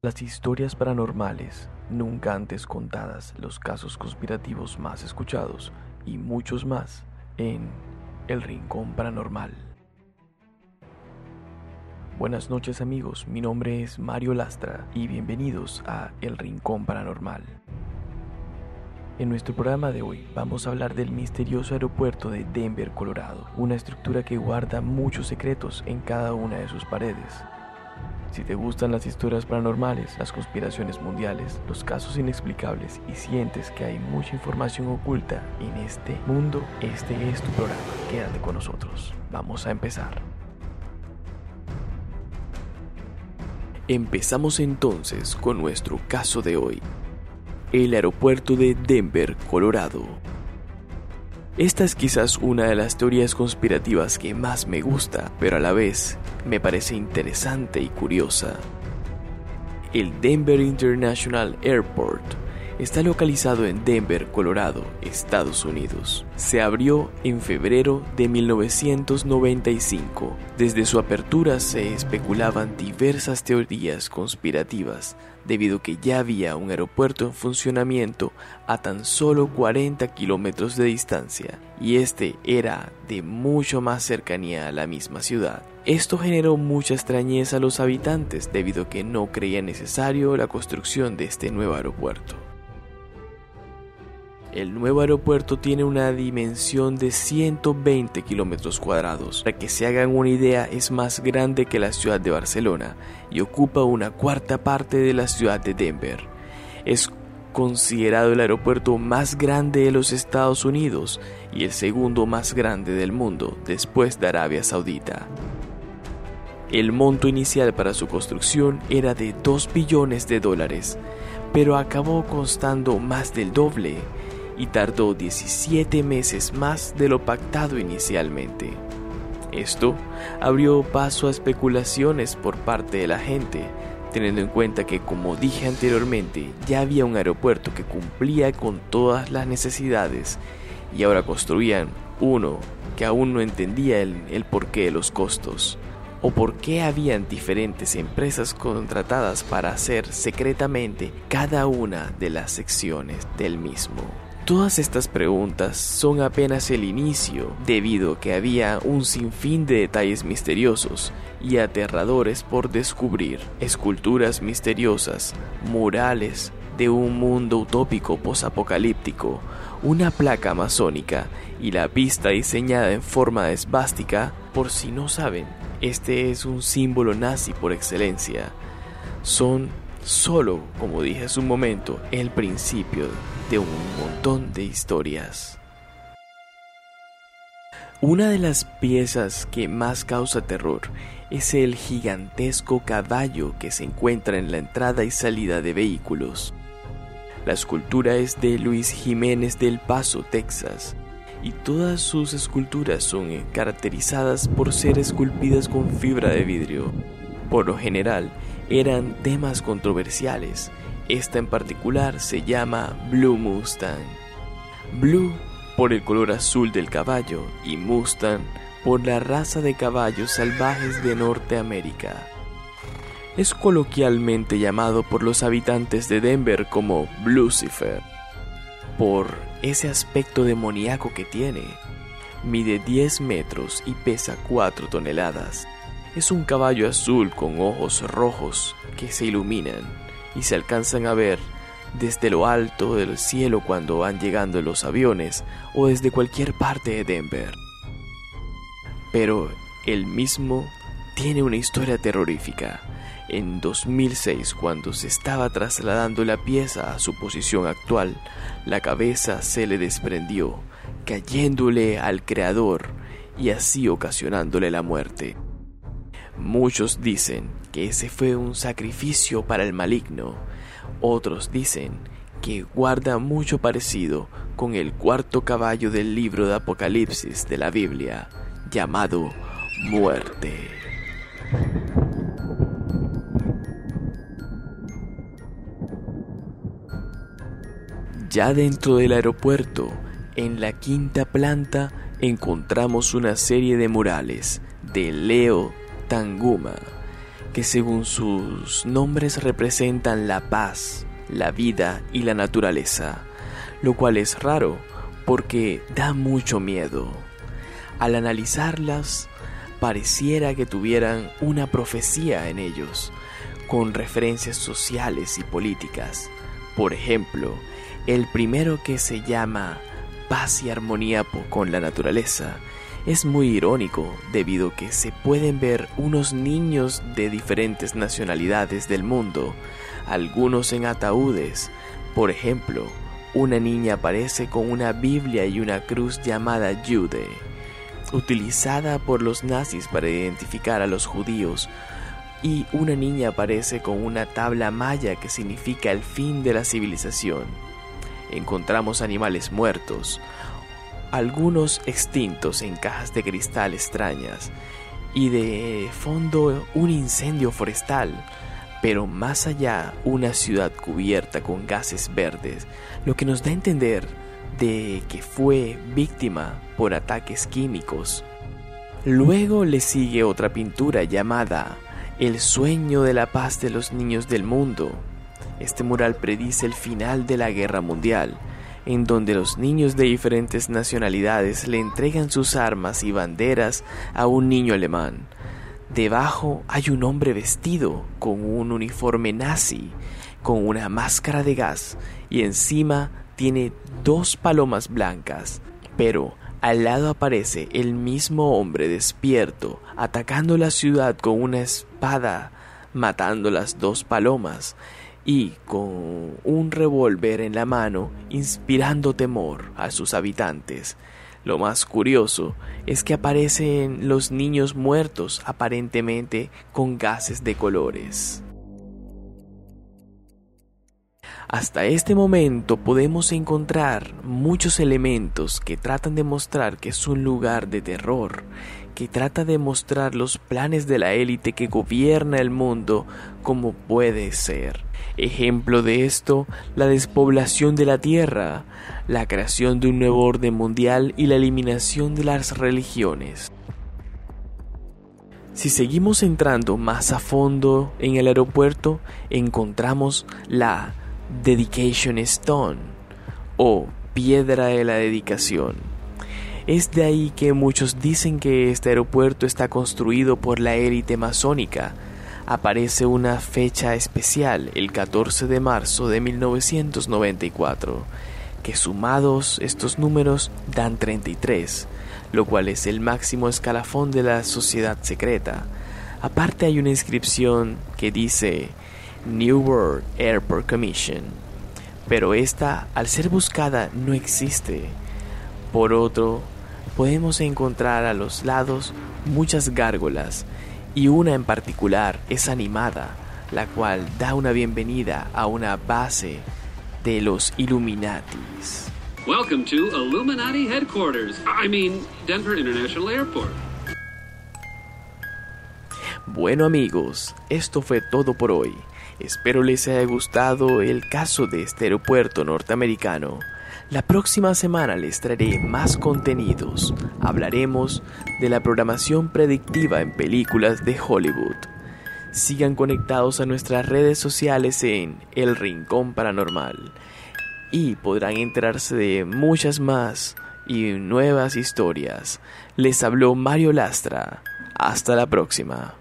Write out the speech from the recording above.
Las historias paranormales, nunca antes contadas, los casos conspirativos más escuchados y muchos más en El Rincón Paranormal. Buenas noches amigos, mi nombre es Mario Lastra y bienvenidos a El Rincón Paranormal. En nuestro programa de hoy vamos a hablar del misterioso aeropuerto de Denver, Colorado, una estructura que guarda muchos secretos en cada una de sus paredes. Si te gustan las historias paranormales, las conspiraciones mundiales, los casos inexplicables y sientes que hay mucha información oculta en este mundo, este es tu programa. Quédate con nosotros. Vamos a empezar. Empezamos entonces con nuestro caso de hoy el aeropuerto de Denver, Colorado. Esta es quizás una de las teorías conspirativas que más me gusta, pero a la vez me parece interesante y curiosa. El Denver International Airport está localizado en Denver, Colorado, Estados Unidos. Se abrió en febrero de 1995. Desde su apertura se especulaban diversas teorías conspirativas, debido a que ya había un aeropuerto en funcionamiento a tan solo 40 kilómetros de distancia, y este era de mucho más cercanía a la misma ciudad. Esto generó mucha extrañeza a los habitantes debido a que no creían necesario la construcción de este nuevo aeropuerto. El nuevo aeropuerto tiene una dimensión de 120 kilómetros cuadrados. Para que se hagan una idea, es más grande que la ciudad de Barcelona y ocupa una cuarta parte de la ciudad de Denver. Es considerado el aeropuerto más grande de los Estados Unidos y el segundo más grande del mundo después de Arabia Saudita. El monto inicial para su construcción era de 2 billones de dólares, pero acabó costando más del doble y tardó 17 meses más de lo pactado inicialmente. Esto abrió paso a especulaciones por parte de la gente, teniendo en cuenta que, como dije anteriormente, ya había un aeropuerto que cumplía con todas las necesidades y ahora construían uno que aún no entendía el, el porqué de los costos o por qué habían diferentes empresas contratadas para hacer secretamente cada una de las secciones del mismo. Todas estas preguntas son apenas el inicio, debido a que había un sinfín de detalles misteriosos y aterradores por descubrir, esculturas misteriosas, murales de un mundo utópico posapocalíptico, una placa masónica y la pista diseñada en forma esvástica, por si no saben, este es un símbolo nazi por excelencia. Son solo, como dije hace un momento, el principio de un montón de historias. Una de las piezas que más causa terror es el gigantesco caballo que se encuentra en la entrada y salida de vehículos. La escultura es de Luis Jiménez del Paso, Texas, y todas sus esculturas son caracterizadas por ser esculpidas con fibra de vidrio. Por lo general, eran temas controversiales. Esta en particular se llama Blue Mustang. Blue por el color azul del caballo y Mustang por la raza de caballos salvajes de Norteamérica. Es coloquialmente llamado por los habitantes de Denver como Lucifer, por ese aspecto demoníaco que tiene. Mide 10 metros y pesa 4 toneladas. Es un caballo azul con ojos rojos que se iluminan y se alcanzan a ver desde lo alto del cielo cuando van llegando los aviones o desde cualquier parte de Denver. Pero el mismo tiene una historia terrorífica. En 2006, cuando se estaba trasladando la pieza a su posición actual, la cabeza se le desprendió, cayéndole al creador y así ocasionándole la muerte. Muchos dicen que ese fue un sacrificio para el maligno, otros dicen que guarda mucho parecido con el cuarto caballo del libro de Apocalipsis de la Biblia, llamado muerte. Ya dentro del aeropuerto, en la quinta planta, encontramos una serie de murales de Leo Tanguma, que según sus nombres representan la paz, la vida y la naturaleza, lo cual es raro porque da mucho miedo. Al analizarlas, pareciera que tuvieran una profecía en ellos, con referencias sociales y políticas. Por ejemplo, el primero que se llama Paz y Armonía con la Naturaleza es muy irónico debido a que se pueden ver unos niños de diferentes nacionalidades del mundo, algunos en ataúdes. Por ejemplo, una niña aparece con una Biblia y una cruz llamada Jude, utilizada por los nazis para identificar a los judíos, y una niña aparece con una tabla maya que significa el fin de la civilización. Encontramos animales muertos, algunos extintos en cajas de cristal extrañas, y de fondo un incendio forestal, pero más allá una ciudad cubierta con gases verdes, lo que nos da a entender de que fue víctima por ataques químicos. Luego le sigue otra pintura llamada El sueño de la paz de los niños del mundo. Este mural predice el final de la guerra mundial, en donde los niños de diferentes nacionalidades le entregan sus armas y banderas a un niño alemán. Debajo hay un hombre vestido con un uniforme nazi, con una máscara de gas y encima tiene dos palomas blancas, pero al lado aparece el mismo hombre despierto, atacando la ciudad con una espada, matando las dos palomas y con un revólver en la mano inspirando temor a sus habitantes. Lo más curioso es que aparecen los niños muertos aparentemente con gases de colores. Hasta este momento podemos encontrar muchos elementos que tratan de mostrar que es un lugar de terror, que trata de mostrar los planes de la élite que gobierna el mundo como puede ser. Ejemplo de esto, la despoblación de la Tierra, la creación de un nuevo orden mundial y la eliminación de las religiones. Si seguimos entrando más a fondo en el aeropuerto, encontramos la Dedication Stone o piedra de la dedicación. Es de ahí que muchos dicen que este aeropuerto está construido por la élite masónica, aparece una fecha especial, el 14 de marzo de 1994, que sumados estos números dan 33, lo cual es el máximo escalafón de la sociedad secreta. Aparte hay una inscripción que dice New World Airport Commission, pero esta al ser buscada no existe. Por otro, podemos encontrar a los lados muchas gárgolas y una en particular es animada, la cual da una bienvenida a una base de los Illuminatis. Welcome to Illuminati headquarters. I mean, Denver International Airport. Bueno amigos, esto fue todo por hoy. Espero les haya gustado el caso de este aeropuerto norteamericano. La próxima semana les traeré más contenidos. Hablaremos de la programación predictiva en películas de Hollywood. Sigan conectados a nuestras redes sociales en El Rincón Paranormal y podrán enterarse de muchas más y nuevas historias. Les habló Mario Lastra. Hasta la próxima.